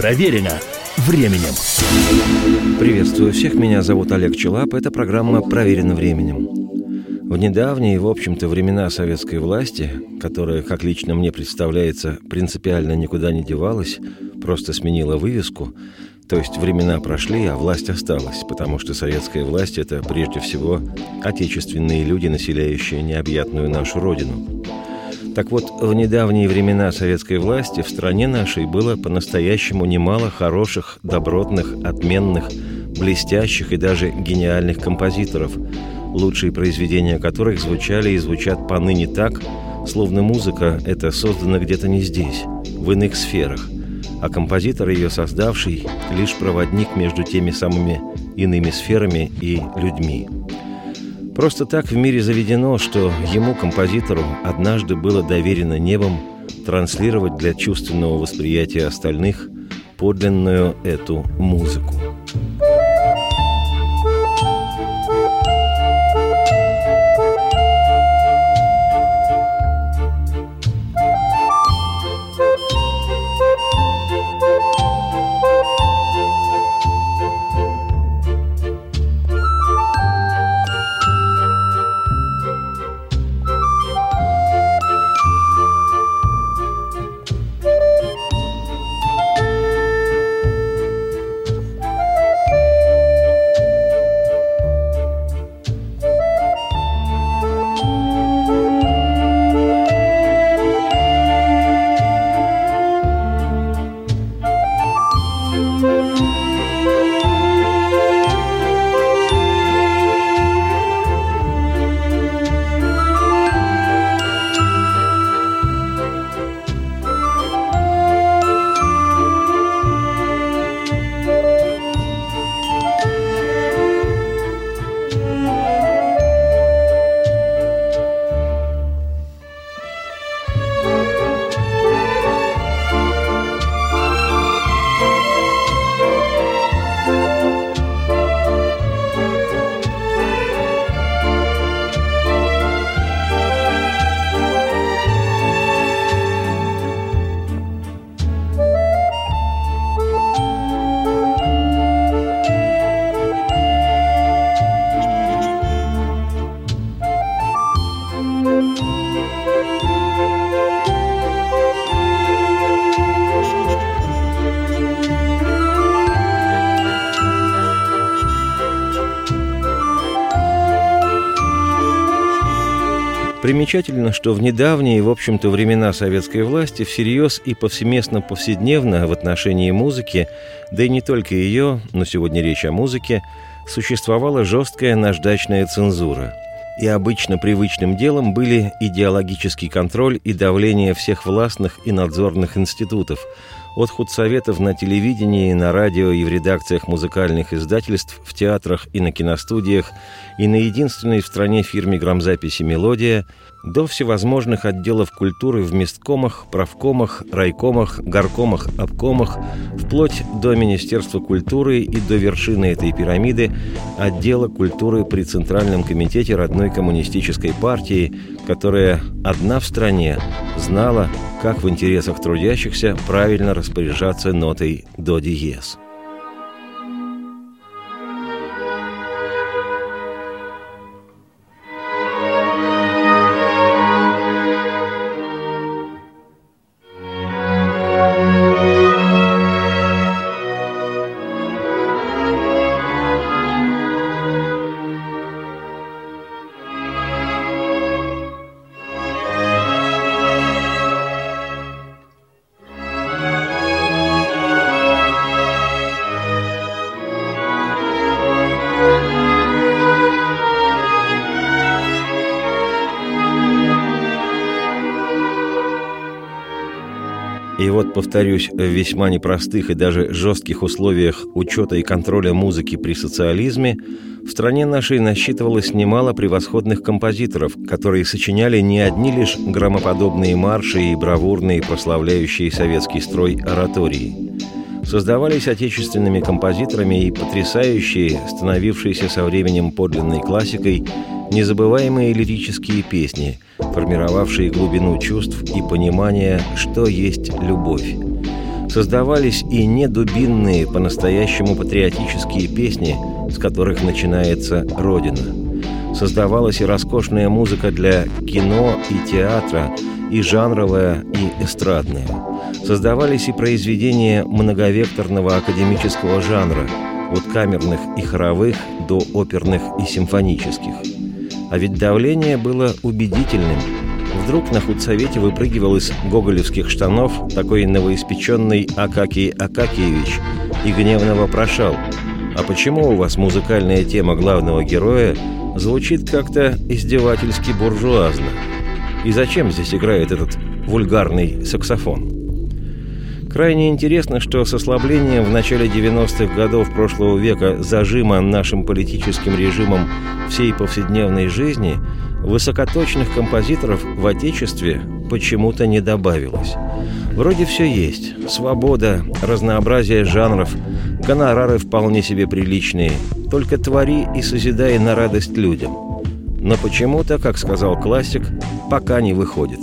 Проверено временем. Приветствую всех, меня зовут Олег Челап. Это программа «Проверено временем». В недавние, в общем-то, времена советской власти, которая, как лично мне представляется, принципиально никуда не девалась, просто сменила вывеску, то есть времена прошли, а власть осталась, потому что советская власть – это прежде всего отечественные люди, населяющие необъятную нашу родину. Так вот, в недавние времена советской власти в стране нашей было по-настоящему немало хороших, добротных, отменных, блестящих и даже гениальных композиторов, лучшие произведения которых звучали и звучат поныне так, словно музыка эта создана где-то не здесь, в иных сферах – а композитор, ее создавший, лишь проводник между теми самыми иными сферами и людьми. Просто так в мире заведено, что ему, композитору, однажды было доверено небом транслировать для чувственного восприятия остальных подлинную эту музыку. Примечательно, что в недавние, в общем-то, времена советской власти всерьез и повсеместно повседневно в отношении музыки, да и не только ее, но сегодня речь о музыке, существовала жесткая наждачная цензура. И обычно привычным делом были идеологический контроль и давление всех властных и надзорных институтов, от худсоветов на телевидении, на радио и в редакциях музыкальных издательств, в театрах и на киностудиях, и на единственной в стране фирме грамзаписи «Мелодия», до всевозможных отделов культуры в месткомах, правкомах, райкомах, горкомах, обкомах, вплоть до Министерства культуры и до вершины этой пирамиды отдела культуры при Центральном комитете родной коммунистической партии, которая одна в стране знала, как в интересах трудящихся правильно распоряжаться нотой до диез. Повторюсь, в весьма непростых и даже жестких условиях учета и контроля музыки при социализме в стране нашей насчитывалось немало превосходных композиторов, которые сочиняли не одни лишь громоподобные марши и бравурные, прославляющие советский строй оратории. Создавались отечественными композиторами и потрясающие, становившиеся со временем подлинной классикой, незабываемые лирические песни – формировавшие глубину чувств и понимания, что есть любовь. Создавались и недубинные, по-настоящему патриотические песни, с которых начинается «Родина». Создавалась и роскошная музыка для кино и театра, и жанровая, и эстрадная. Создавались и произведения многовекторного академического жанра, от камерных и хоровых до оперных и симфонических. А ведь давление было убедительным – Вдруг на худсовете выпрыгивал из гоголевских штанов такой новоиспеченный Акакий Акакиевич и гневно вопрошал «А почему у вас музыкальная тема главного героя звучит как-то издевательски буржуазно? И зачем здесь играет этот вульгарный саксофон?» Крайне интересно, что с ослаблением в начале 90-х годов прошлого века зажима нашим политическим режимом всей повседневной жизни – высокоточных композиторов в Отечестве почему-то не добавилось. Вроде все есть. Свобода, разнообразие жанров, гонорары вполне себе приличные. Только твори и созидай на радость людям. Но почему-то, как сказал классик, пока не выходит.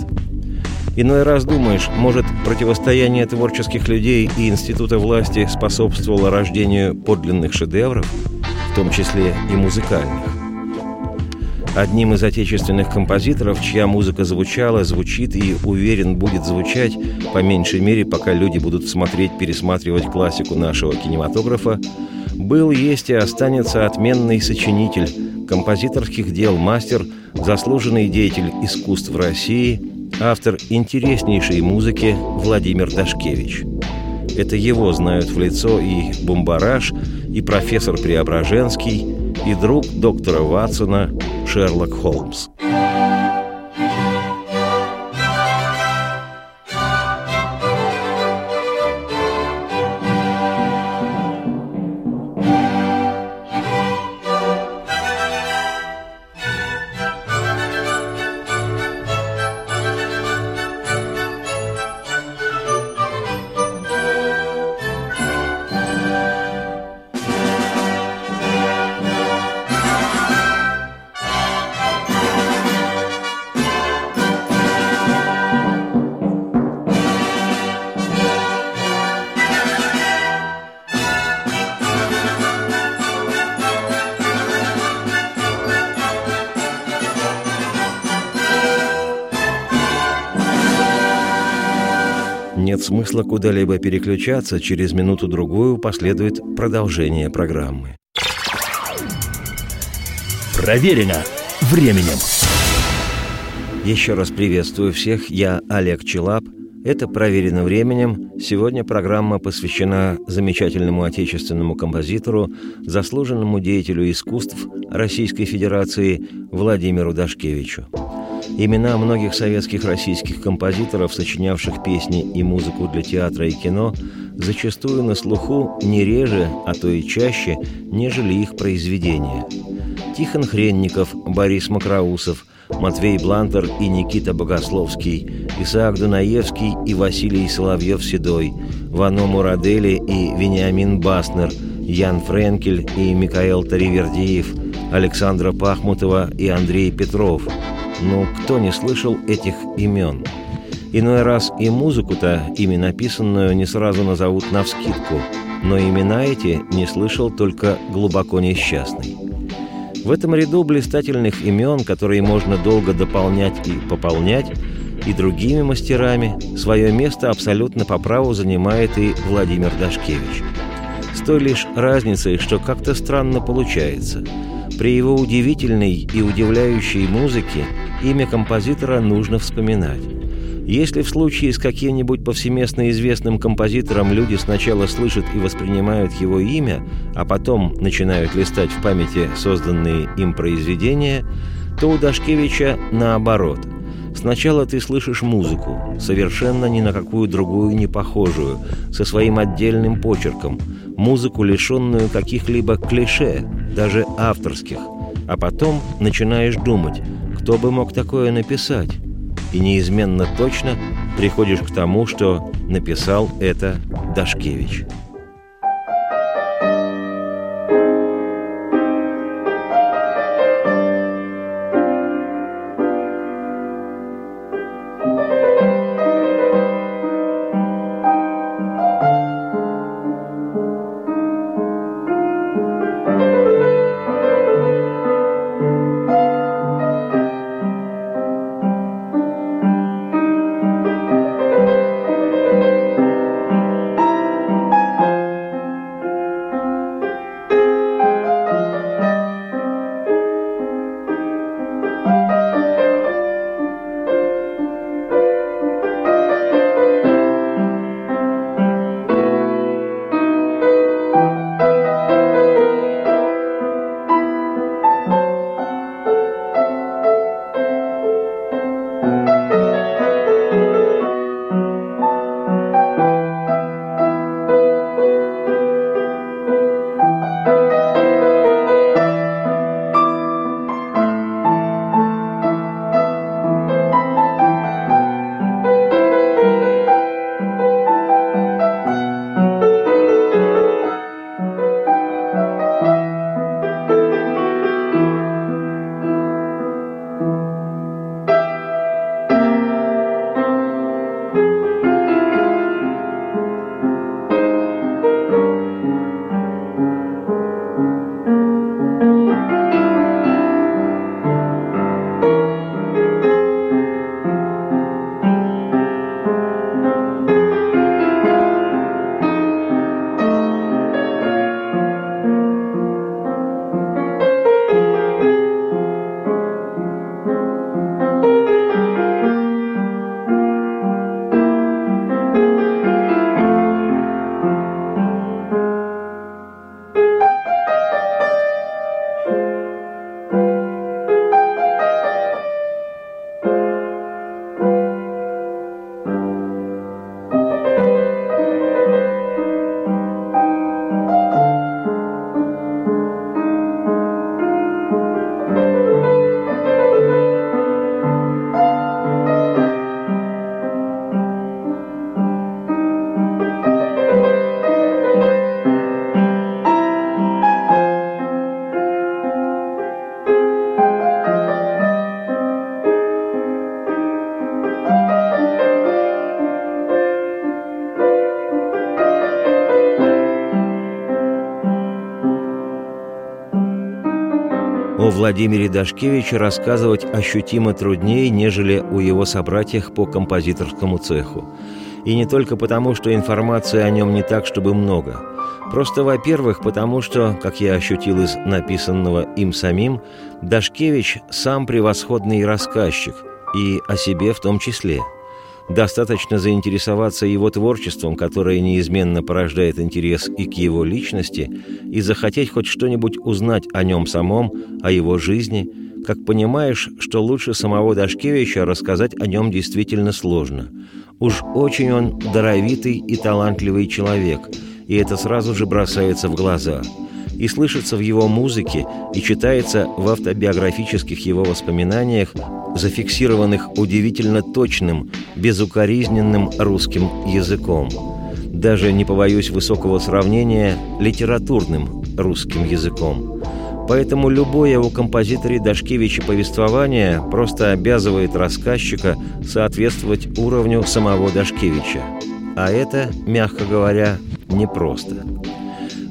Иной раз думаешь, может, противостояние творческих людей и института власти способствовало рождению подлинных шедевров, в том числе и музыкальных. Одним из отечественных композиторов, чья музыка звучала, звучит и, уверен, будет звучать, по меньшей мере, пока люди будут смотреть, пересматривать классику нашего кинематографа, был, есть и останется отменный сочинитель, композиторских дел мастер, заслуженный деятель искусств России, автор интереснейшей музыки Владимир Дашкевич. Это его знают в лицо и Бумбараш, и профессор Преображенский, и друг доктора Ватсона Шерлок Холмс. Нет смысла куда-либо переключаться, через минуту-другую последует продолжение программы. Проверено временем. Еще раз приветствую всех, я Олег Челап. Это «Проверено временем». Сегодня программа посвящена замечательному отечественному композитору, заслуженному деятелю искусств Российской Федерации Владимиру Дашкевичу. Имена многих советских российских композиторов, сочинявших песни и музыку для театра и кино, зачастую на слуху не реже, а то и чаще, нежели их произведения. Тихон Хренников, Борис Макроусов, Матвей Блантер и Никита Богословский, Исаак Дунаевский и Василий Соловьев-Седой, Вано Мурадели и Вениамин Баснер, Ян Френкель и Микаэл Таривердиев, Александра Пахмутова и Андрей Петров – но кто не слышал этих имен? Иной раз и музыку-то, ими написанную, не сразу назовут навскидку, но имена эти не слышал только глубоко несчастный. В этом ряду блистательных имен, которые можно долго дополнять и пополнять, и другими мастерами, свое место абсолютно по праву занимает и Владимир Дашкевич. С той лишь разницей, что как-то странно получается. При его удивительной и удивляющей музыке имя композитора нужно вспоминать. Если в случае с каким-нибудь повсеместно известным композитором люди сначала слышат и воспринимают его имя, а потом начинают листать в памяти созданные им произведения, то у Дашкевича наоборот. Сначала ты слышишь музыку, совершенно ни на какую другую не похожую, со своим отдельным почерком, музыку, лишенную каких-либо клише, даже авторских, а потом начинаешь думать – кто бы мог такое написать? И неизменно точно приходишь к тому, что написал это Дашкевич. Владимире Дашкевиче рассказывать ощутимо труднее, нежели у его собратьях по композиторскому цеху. И не только потому, что информации о нем не так, чтобы много. Просто, во-первых, потому что, как я ощутил из написанного им самим, Дашкевич сам превосходный рассказчик, и о себе в том числе – Достаточно заинтересоваться его творчеством, которое неизменно порождает интерес и к его личности, и захотеть хоть что-нибудь узнать о нем самом, о его жизни, как понимаешь, что лучше самого Дашкевича рассказать о нем действительно сложно. Уж очень он даровитый и талантливый человек, и это сразу же бросается в глаза – и слышится в его музыке, и читается в автобиографических его воспоминаниях, зафиксированных удивительно точным, безукоризненным русским языком. Даже не побоюсь высокого сравнения литературным русским языком. Поэтому любое у композитора Дашкевича повествование просто обязывает рассказчика соответствовать уровню самого Дашкевича. А это, мягко говоря, непросто.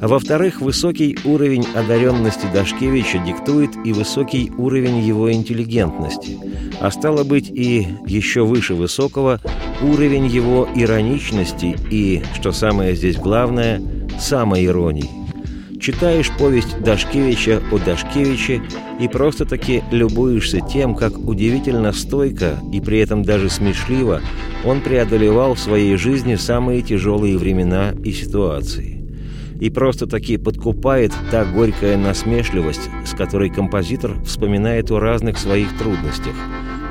Во-вторых, высокий уровень одаренности Дашкевича диктует и высокий уровень его интеллигентности, а стало быть и еще выше высокого уровень его ироничности и, что самое здесь главное, самоиронии. Читаешь повесть Дашкевича о Дашкевиче и просто-таки любуешься тем, как удивительно стойко и при этом даже смешливо он преодолевал в своей жизни самые тяжелые времена и ситуации и просто-таки подкупает та горькая насмешливость, с которой композитор вспоминает о разных своих трудностях.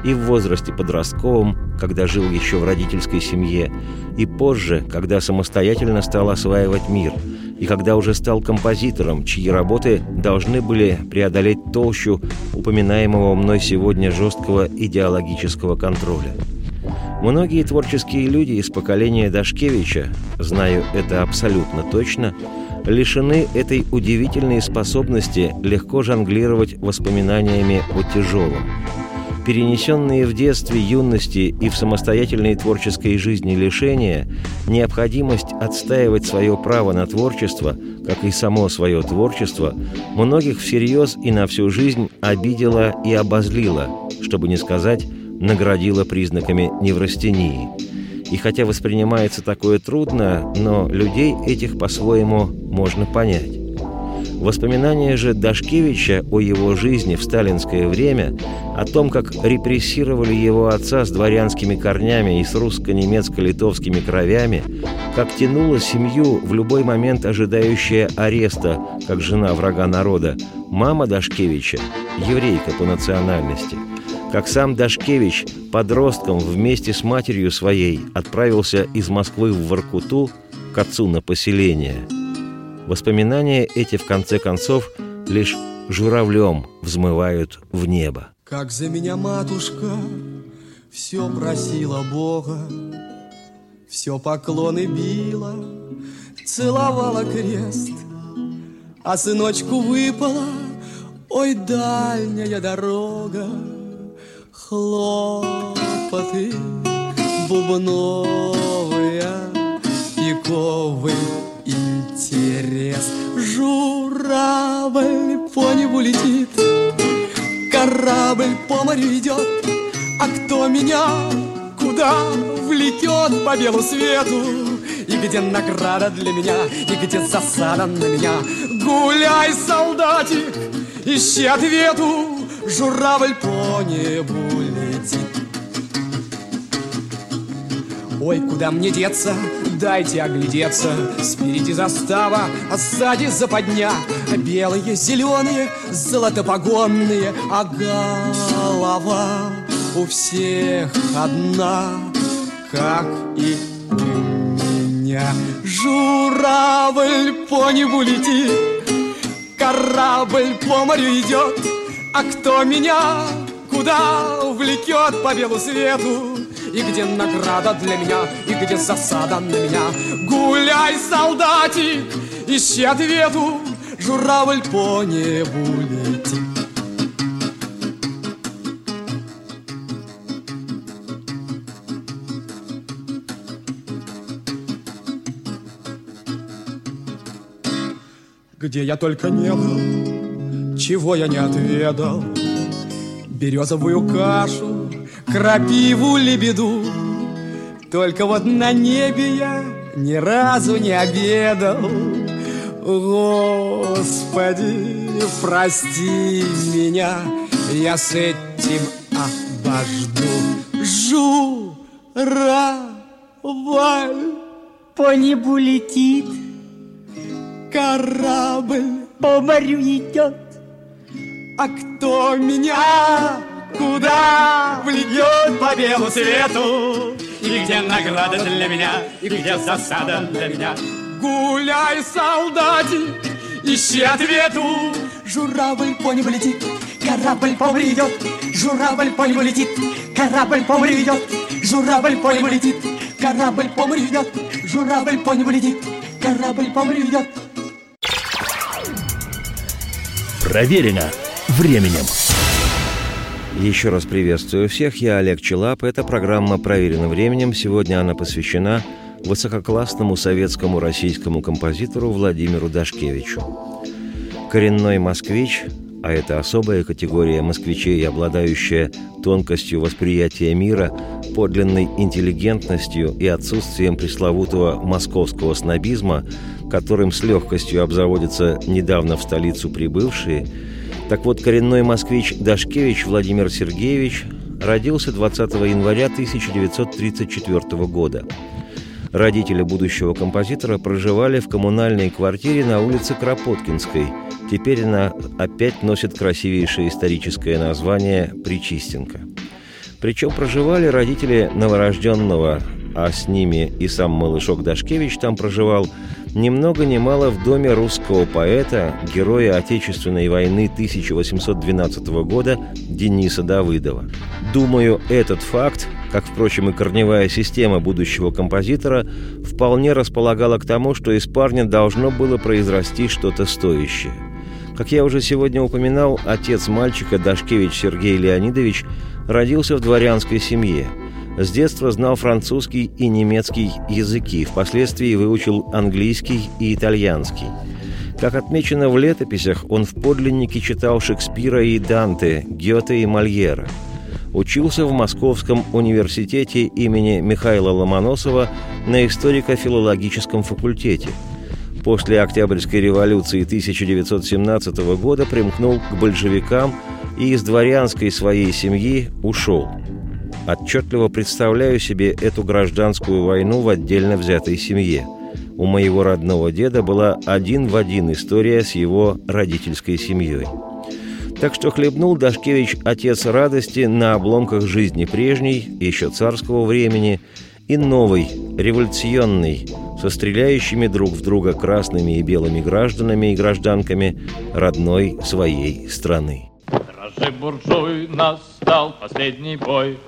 И в возрасте подростковом, когда жил еще в родительской семье, и позже, когда самостоятельно стал осваивать мир, и когда уже стал композитором, чьи работы должны были преодолеть толщу упоминаемого мной сегодня жесткого идеологического контроля. Многие творческие люди из поколения Дашкевича, знаю это абсолютно точно, лишены этой удивительной способности легко жонглировать воспоминаниями о тяжелом. Перенесенные в детстве, юности и в самостоятельной творческой жизни лишения, необходимость отстаивать свое право на творчество, как и само свое творчество, многих всерьез и на всю жизнь обидела и обозлила, чтобы не сказать наградила признаками неврастении. И хотя воспринимается такое трудно, но людей этих по-своему можно понять. Воспоминания же Дашкевича о его жизни в сталинское время, о том, как репрессировали его отца с дворянскими корнями и с русско-немецко-литовскими кровями, как тянула семью в любой момент ожидающая ареста, как жена врага народа, мама Дашкевича, еврейка по национальности – как сам Дашкевич подростком вместе с матерью своей отправился из Москвы в Воркуту к отцу на поселение. Воспоминания эти, в конце концов, лишь журавлем взмывают в небо. Как за меня матушка все просила Бога, все поклоны била, целовала крест, а сыночку выпала, ой, дальняя дорога, хлопоты бубновые, пиковый интерес. Журавль по небу летит, корабль по морю идет, а кто меня куда влекет по белу свету? И где награда для меня, и где засада на меня? Гуляй, солдатик, ищи ответу, журавль по небу летит. Ой, куда мне деться? Дайте оглядеться Спереди застава, а сзади западня Белые, зеленые, золотопогонные А голова у всех одна Как и у меня Журавль по небу летит Корабль по морю идет а кто меня куда увлекет по белу свету? И где награда для меня, и где засада на меня? Гуляй, солдатик, ищи ответу, Журавль по небу летит. Где я только не был, чего я не отведал. Березовую кашу, крапиву, лебеду. Только вот на небе я ни разу не обедал. Господи, прости меня, я с этим обожду. Журавль по небу летит, корабль по морю идет. А кто меня куда влечет по белу свету? И где награда для меня, и где засада для меня? Гуляй, солдатик, ищи ответу. Журавль по небу летит, корабль по морю идет. Журавль по небу летит, корабль по морю идет. Журавль по небу летит, корабль по морю идет. Журавль по небу летит, корабль по морю идет. Проверено временем. Еще раз приветствую всех, я Олег Челап. Эта программа «Проверена временем». Сегодня она посвящена высококлассному советскому российскому композитору Владимиру Дашкевичу. Коренной москвич, а это особая категория москвичей, обладающая тонкостью восприятия мира, подлинной интеллигентностью и отсутствием пресловутого московского снобизма, которым с легкостью обзаводятся недавно в столицу прибывшие – так вот, коренной москвич Дашкевич Владимир Сергеевич родился 20 января 1934 года. Родители будущего композитора проживали в коммунальной квартире на улице Кропоткинской. Теперь она опять носит красивейшее историческое название «Причистенко». Причем проживали родители новорожденного, а с ними и сам малышок Дашкевич там проживал – ни много ни мало в доме русского поэта, героя Отечественной войны 1812 года Дениса Давыдова. Думаю, этот факт, как, впрочем, и корневая система будущего композитора, вполне располагала к тому, что из парня должно было произрасти что-то стоящее. Как я уже сегодня упоминал, отец мальчика Дашкевич Сергей Леонидович родился в дворянской семье – с детства знал французский и немецкий языки, впоследствии выучил английский и итальянский. Как отмечено в летописях, он в подлиннике читал Шекспира и Данте, Гёте и Мольера. Учился в Московском университете имени Михаила Ломоносова на историко-филологическом факультете. После Октябрьской революции 1917 года примкнул к большевикам и из дворянской своей семьи ушел – Отчетливо представляю себе эту гражданскую войну в отдельно взятой семье. У моего родного деда была один в один история с его родительской семьей. Так что хлебнул Дашкевич отец радости на обломках жизни прежней, еще царского времени, и новой, революционной, со стреляющими друг в друга красными и белыми гражданами и гражданками родной своей страны. Дрожи, буржуй, настал последний бой.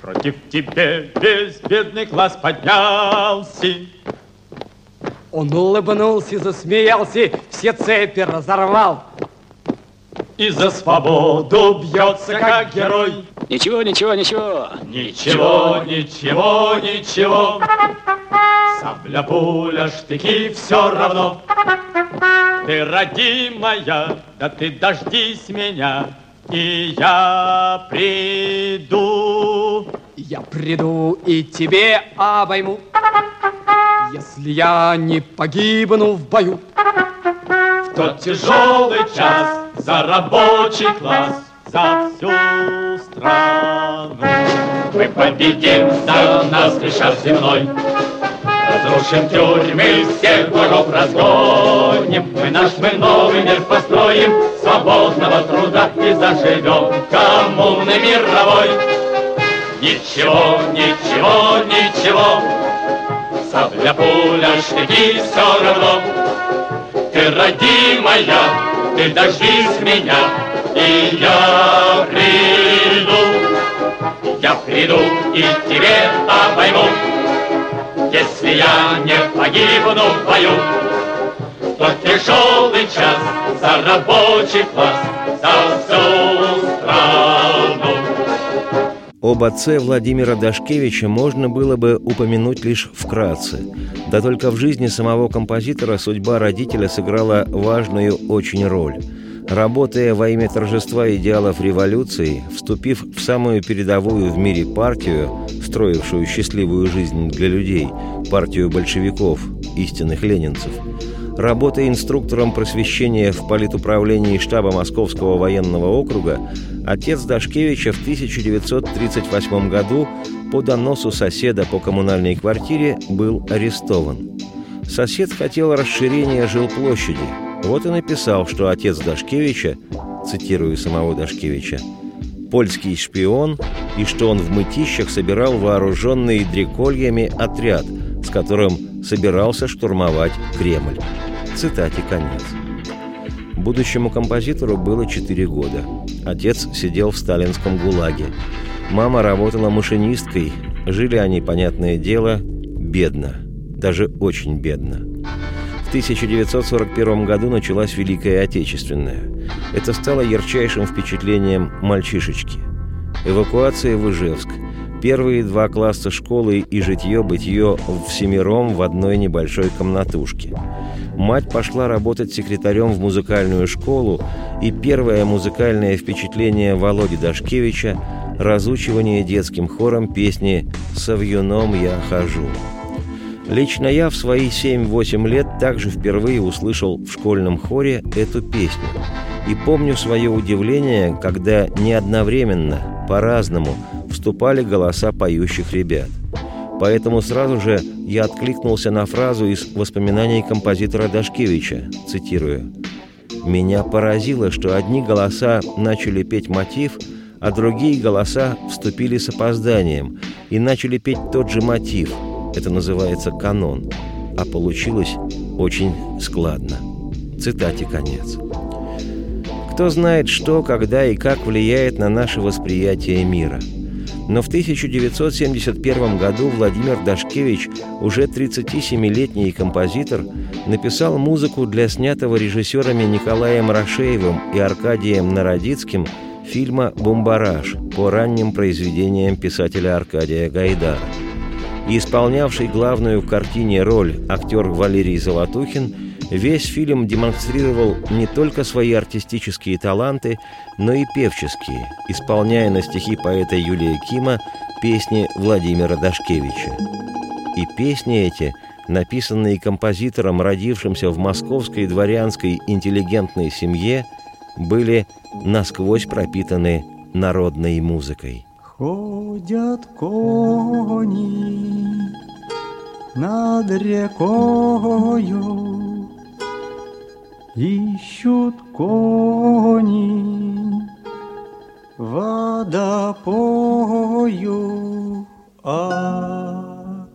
Против тебя весь бедный класс поднялся. Он улыбнулся, засмеялся, все цепи разорвал. И за свободу бьется, как герой. Ничего, ничего, ничего. Ничего, ничего, ничего. Сабля, пуля, штыки, все равно. Ты родимая, да ты дождись меня, и я приду. Я приду и тебе обойму, если я не погибну в бою. В тот тяжелый час за рабочий класс, за всю страну. Мы победим за нас лишь земной. Разрушим тюрьмы, всех врагов разгоним. Мы наш, мы новый мир построим, свободного труда и заживем коммуны мировой. Ничего, ничего, ничего, сабля, пуля, штыки, все равно. Ты родимая, ты дождись меня, и я приду. Я приду и тебе обойму, если я не погибну в бою, то тяжелый час за рабочий класс, за всю страну. Об отце Владимира Дашкевича можно было бы упомянуть лишь вкратце. Да только в жизни самого композитора судьба родителя сыграла важную очень роль. Работая во имя торжества идеалов революции, вступив в самую передовую в мире партию, строившую счастливую жизнь для людей, партию большевиков, истинных ленинцев, работая инструктором просвещения в политуправлении штаба Московского военного округа, отец Дашкевича в 1938 году по доносу соседа по коммунальной квартире был арестован. Сосед хотел расширения жилплощади – вот и написал, что отец Дашкевича, цитирую самого Дашкевича, польский шпион и что он в мытищах собирал вооруженный дрекольями отряд, с которым собирался штурмовать Кремль. Цитате конец. Будущему композитору было 4 года. Отец сидел в сталинском ГУЛАГе. Мама работала машинисткой. Жили они, понятное дело, бедно. Даже очень бедно. В 1941 году началась Великая Отечественная. Это стало ярчайшим впечатлением мальчишечки. Эвакуация в Ижевск. Первые два класса школы и житье-бытие всемиром в одной небольшой комнатушке. Мать пошла работать секретарем в музыкальную школу, и первое музыкальное впечатление Володи Дашкевича – разучивание детским хором песни «Савьюном я хожу». Лично я в свои 7-8 лет также впервые услышал в школьном хоре эту песню. И помню свое удивление, когда не одновременно, по-разному, вступали голоса поющих ребят. Поэтому сразу же я откликнулся на фразу из воспоминаний композитора Дашкевича, цитирую. «Меня поразило, что одни голоса начали петь мотив, а другие голоса вступили с опозданием и начали петь тот же мотив – это называется канон, а получилось очень складно. Цитате конец. Кто знает, что, когда и как влияет на наше восприятие мира. Но в 1971 году Владимир Дашкевич, уже 37-летний композитор, написал музыку для снятого режиссерами Николаем Рашеевым и Аркадием Народицким фильма «Бомбараж» по ранним произведениям писателя Аркадия Гайдара. И исполнявший главную в картине роль актер Валерий Золотухин, весь фильм демонстрировал не только свои артистические таланты, но и певческие, исполняя на стихи поэта Юлия Кима песни Владимира Дашкевича. И песни эти, написанные композитором, родившимся в московской дворянской интеллигентной семье, были насквозь пропитаны народной музыкой. Ходят кони над рекою, Ищут кони водопою, а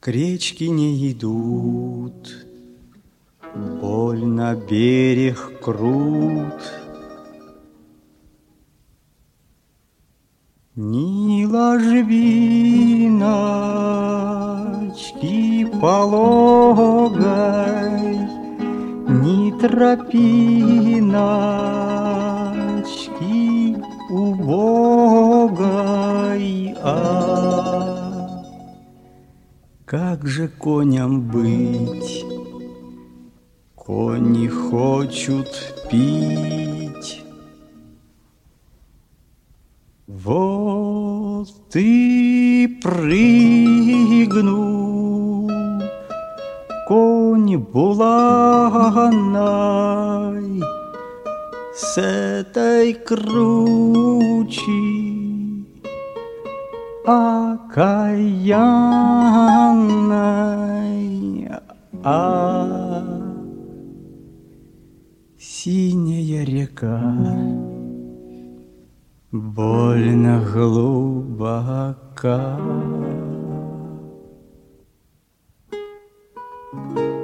к речке не идут, Больно берег крут — Ни ложбиночки пологой, Ни тропиночки убогой, а как же коням быть? Кони хочут пить, вот ты прыгнул, конь буланой, С этой кручи окаянной, а синяя река больно глубока. В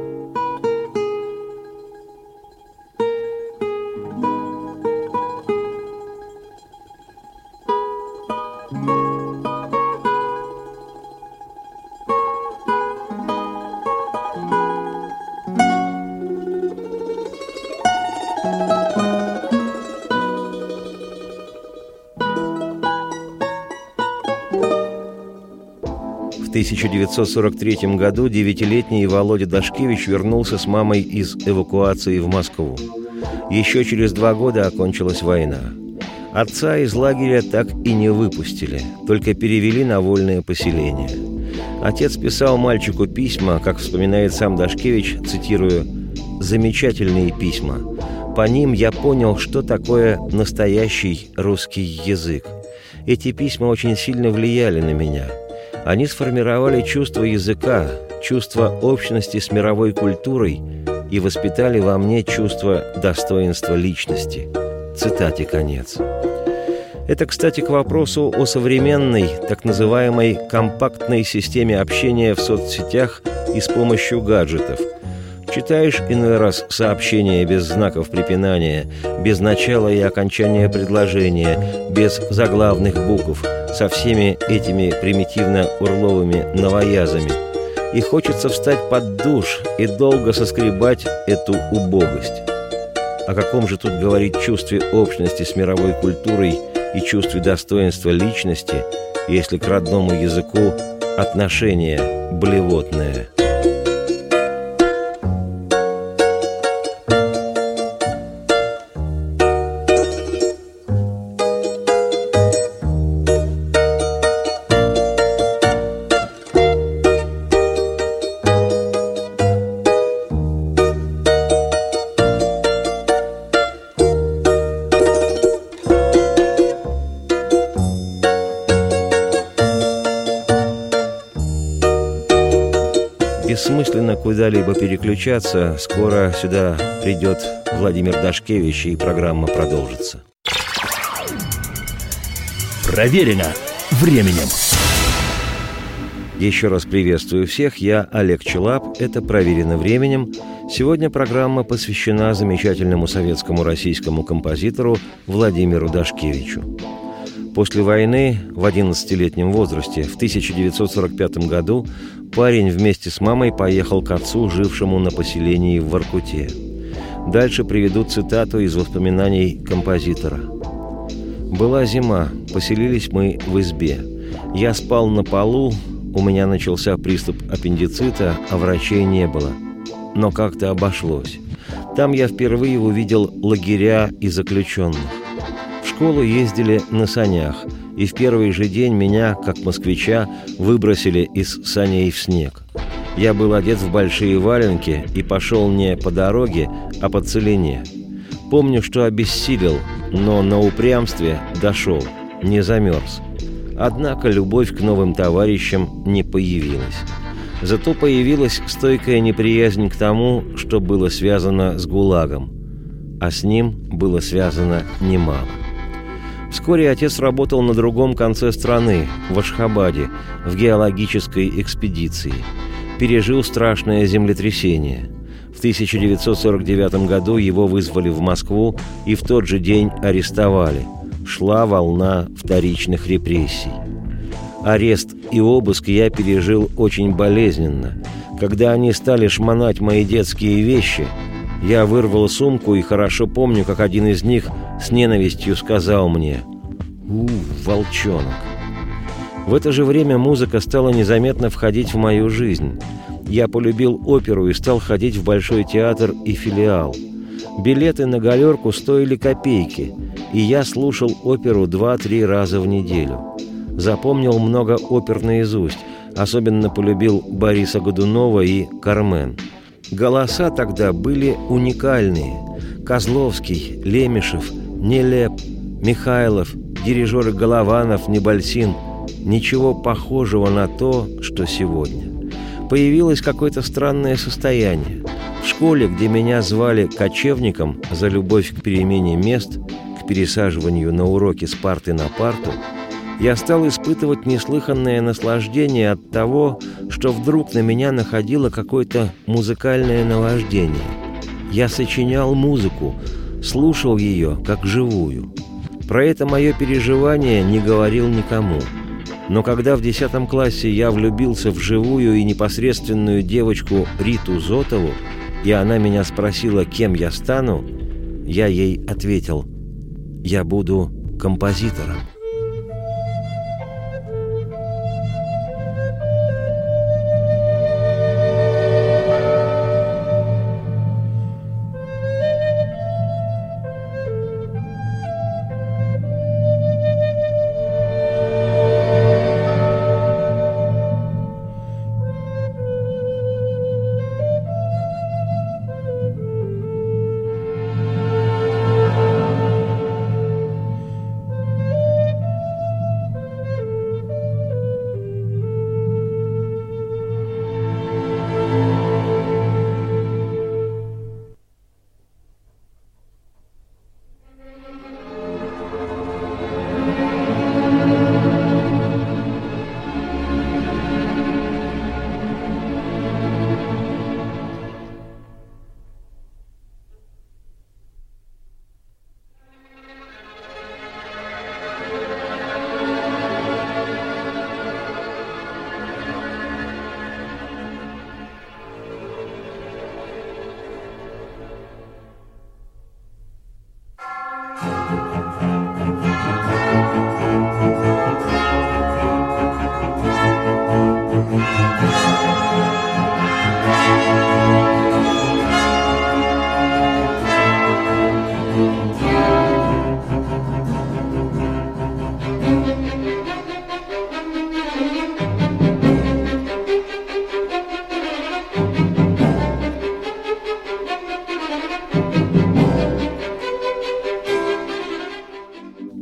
1943 году девятилетний Володя Дашкевич вернулся с мамой из эвакуации в Москву. Еще через два года окончилась война. Отца из лагеря так и не выпустили, только перевели на вольное поселение. Отец писал мальчику письма, как вспоминает сам Дашкевич, цитирую, «замечательные письма. По ним я понял, что такое настоящий русский язык. Эти письма очень сильно влияли на меня. Они сформировали чувство языка, чувство общности с мировой культурой и воспитали во мне чувство достоинства личности». Цитате конец. Это, кстати, к вопросу о современной, так называемой компактной системе общения в соцсетях и с помощью гаджетов. Читаешь иной раз сообщения без знаков препинания, без начала и окончания предложения, без заглавных букв, со всеми этими примитивно-урловыми новоязами. И хочется встать под душ и долго соскребать эту убогость. О каком же тут говорить чувстве общности с мировой культурой и чувстве достоинства личности, если к родному языку отношение блевотное – бессмысленно куда-либо переключаться. Скоро сюда придет Владимир Дашкевич, и программа продолжится. Проверено временем. Еще раз приветствую всех. Я Олег Челап. Это «Проверено временем». Сегодня программа посвящена замечательному советскому российскому композитору Владимиру Дашкевичу. После войны в 11-летнем возрасте в 1945 году парень вместе с мамой поехал к отцу, жившему на поселении в Воркуте. Дальше приведу цитату из воспоминаний композитора. «Была зима, поселились мы в избе. Я спал на полу, у меня начался приступ аппендицита, а врачей не было. Но как-то обошлось. Там я впервые увидел лагеря и заключенных. Школу ездили на санях – и в первый же день меня, как москвича, выбросили из саней в снег. Я был одет в большие валенки и пошел не по дороге, а по целине. Помню, что обессилел, но на упрямстве дошел, не замерз. Однако любовь к новым товарищам не появилась. Зато появилась стойкая неприязнь к тому, что было связано с ГУЛАГом. А с ним было связано немало. Вскоре отец работал на другом конце страны, в Ашхабаде, в геологической экспедиции. Пережил страшное землетрясение. В 1949 году его вызвали в Москву и в тот же день арестовали. Шла волна вторичных репрессий. Арест и обыск я пережил очень болезненно. Когда они стали шмонать мои детские вещи, я вырвал сумку и хорошо помню, как один из них с ненавистью сказал мне «У, волчонок». В это же время музыка стала незаметно входить в мою жизнь. Я полюбил оперу и стал ходить в Большой театр и филиал. Билеты на галерку стоили копейки, и я слушал оперу два-три раза в неделю. Запомнил много опер наизусть, особенно полюбил Бориса Годунова и «Кармен». Голоса тогда были уникальные. Козловский, Лемешев, Нелеп, Михайлов, дирижеры Голованов, Небольсин. Ничего похожего на то, что сегодня. Появилось какое-то странное состояние. В школе, где меня звали кочевником за любовь к перемене мест, к пересаживанию на уроки с парты на парту, я стал испытывать неслыханное наслаждение от того, что вдруг на меня находило какое-то музыкальное наваждение. Я сочинял музыку, слушал ее как живую. Про это мое переживание не говорил никому. Но когда в десятом классе я влюбился в живую и непосредственную девочку Риту Зотову, и она меня спросила, кем я стану, я ей ответил, я буду композитором.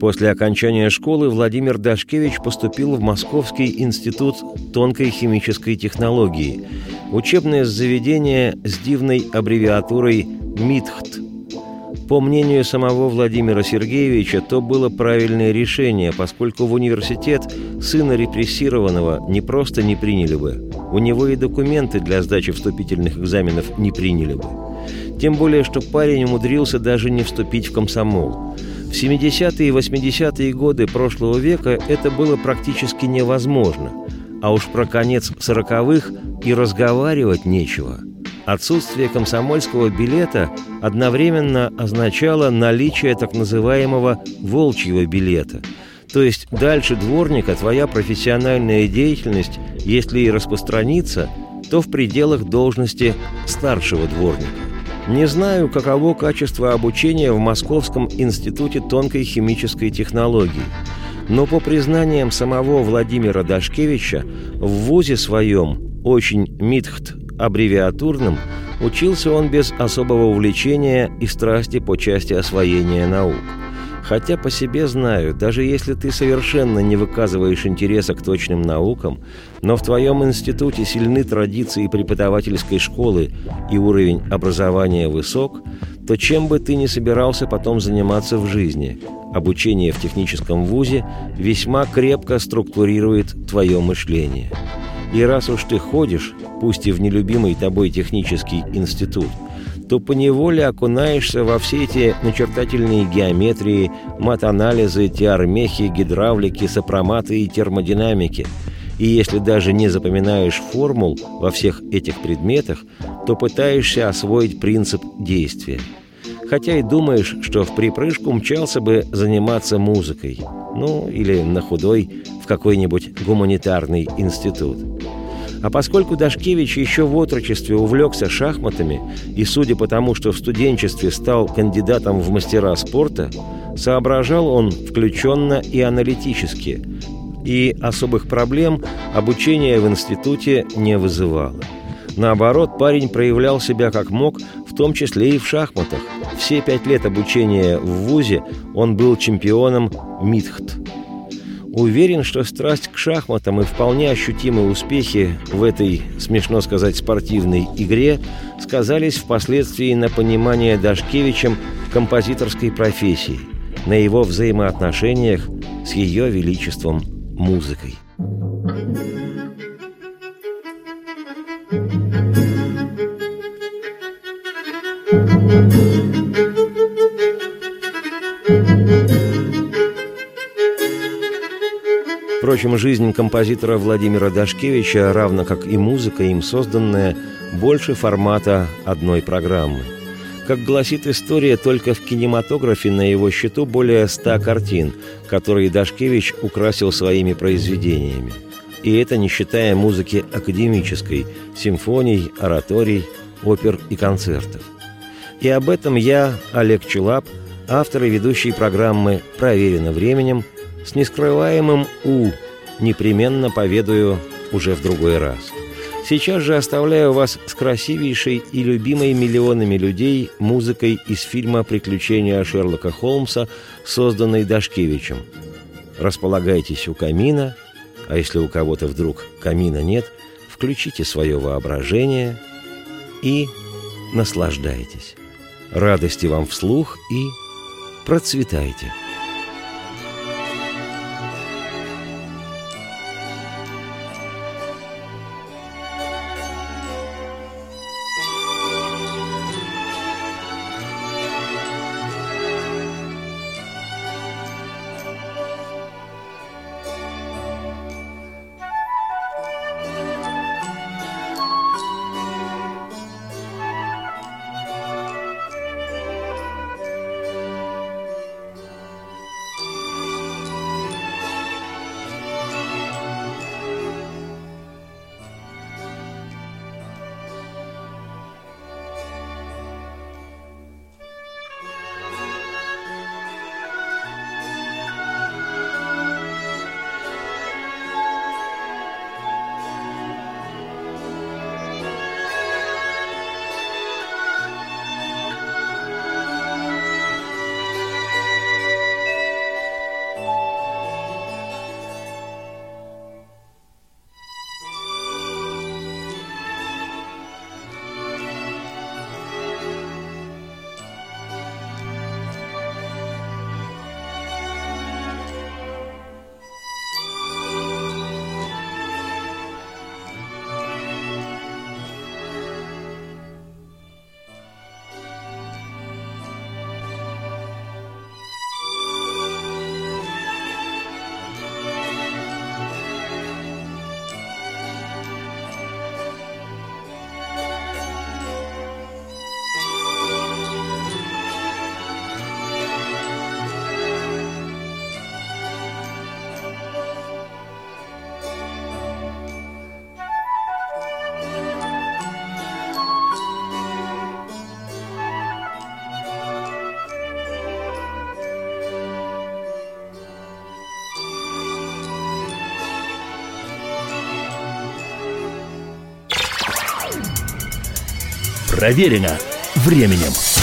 После окончания школы Владимир Дашкевич поступил в Московский институт тонкой химической технологии, учебное заведение с дивной аббревиатурой МИТХТ. По мнению самого Владимира Сергеевича, то было правильное решение, поскольку в университет сына репрессированного не просто не приняли бы, у него и документы для сдачи вступительных экзаменов не приняли бы. Тем более, что парень умудрился даже не вступить в комсомол – в 70-е и 80-е годы прошлого века это было практически невозможно, а уж про конец 40-х и разговаривать нечего. Отсутствие комсомольского билета одновременно означало наличие так называемого «волчьего билета», то есть дальше дворника твоя профессиональная деятельность, если и распространится, то в пределах должности старшего дворника. Не знаю, каково качество обучения в Московском институте тонкой химической технологии, но по признаниям самого Владимира Дашкевича, в ВУЗе своем, очень МИТХТ аббревиатурным, учился он без особого увлечения и страсти по части освоения наук – Хотя по себе знаю, даже если ты совершенно не выказываешь интереса к точным наукам, но в твоем институте сильны традиции преподавательской школы и уровень образования высок, то чем бы ты ни собирался потом заниматься в жизни, обучение в техническом вузе весьма крепко структурирует твое мышление. И раз уж ты ходишь, пусть и в нелюбимый тобой технический институт – то поневоле окунаешься во все эти начертательные геометрии, мат-анализы, теормехи, гидравлики, сопроматы и термодинамики. И если даже не запоминаешь формул во всех этих предметах, то пытаешься освоить принцип действия. Хотя и думаешь, что в припрыжку мчался бы заниматься музыкой. Ну, или на худой в какой-нибудь гуманитарный институт. А поскольку Дашкевич еще в отрочестве увлекся шахматами и, судя по тому, что в студенчестве стал кандидатом в мастера спорта, соображал он включенно и аналитически, и особых проблем обучение в институте не вызывало. Наоборот, парень проявлял себя как мог, в том числе и в шахматах. Все пять лет обучения в ВУЗе он был чемпионом МИТХТ – Уверен, что страсть к шахматам и вполне ощутимые успехи в этой, смешно сказать, спортивной игре сказались впоследствии на понимание Дашкевичем композиторской профессии, на его взаимоотношениях с ее величеством музыкой. Впрочем, жизнь композитора Владимира Дашкевича, равно как и музыка, им созданная, больше формата одной программы. Как гласит история, только в кинематографе на его счету более ста картин, которые Дашкевич украсил своими произведениями. И это не считая музыки академической, симфоний, ораторий, опер и концертов. И об этом я, Олег Челап, автор и ведущий программы «Проверено временем», с нескрываемым «у» непременно поведаю уже в другой раз. Сейчас же оставляю вас с красивейшей и любимой миллионами людей музыкой из фильма «Приключения Шерлока Холмса», созданной Дашкевичем. Располагайтесь у камина, а если у кого-то вдруг камина нет, включите свое воображение и наслаждайтесь. Радости вам вслух и процветайте! Проверено временем.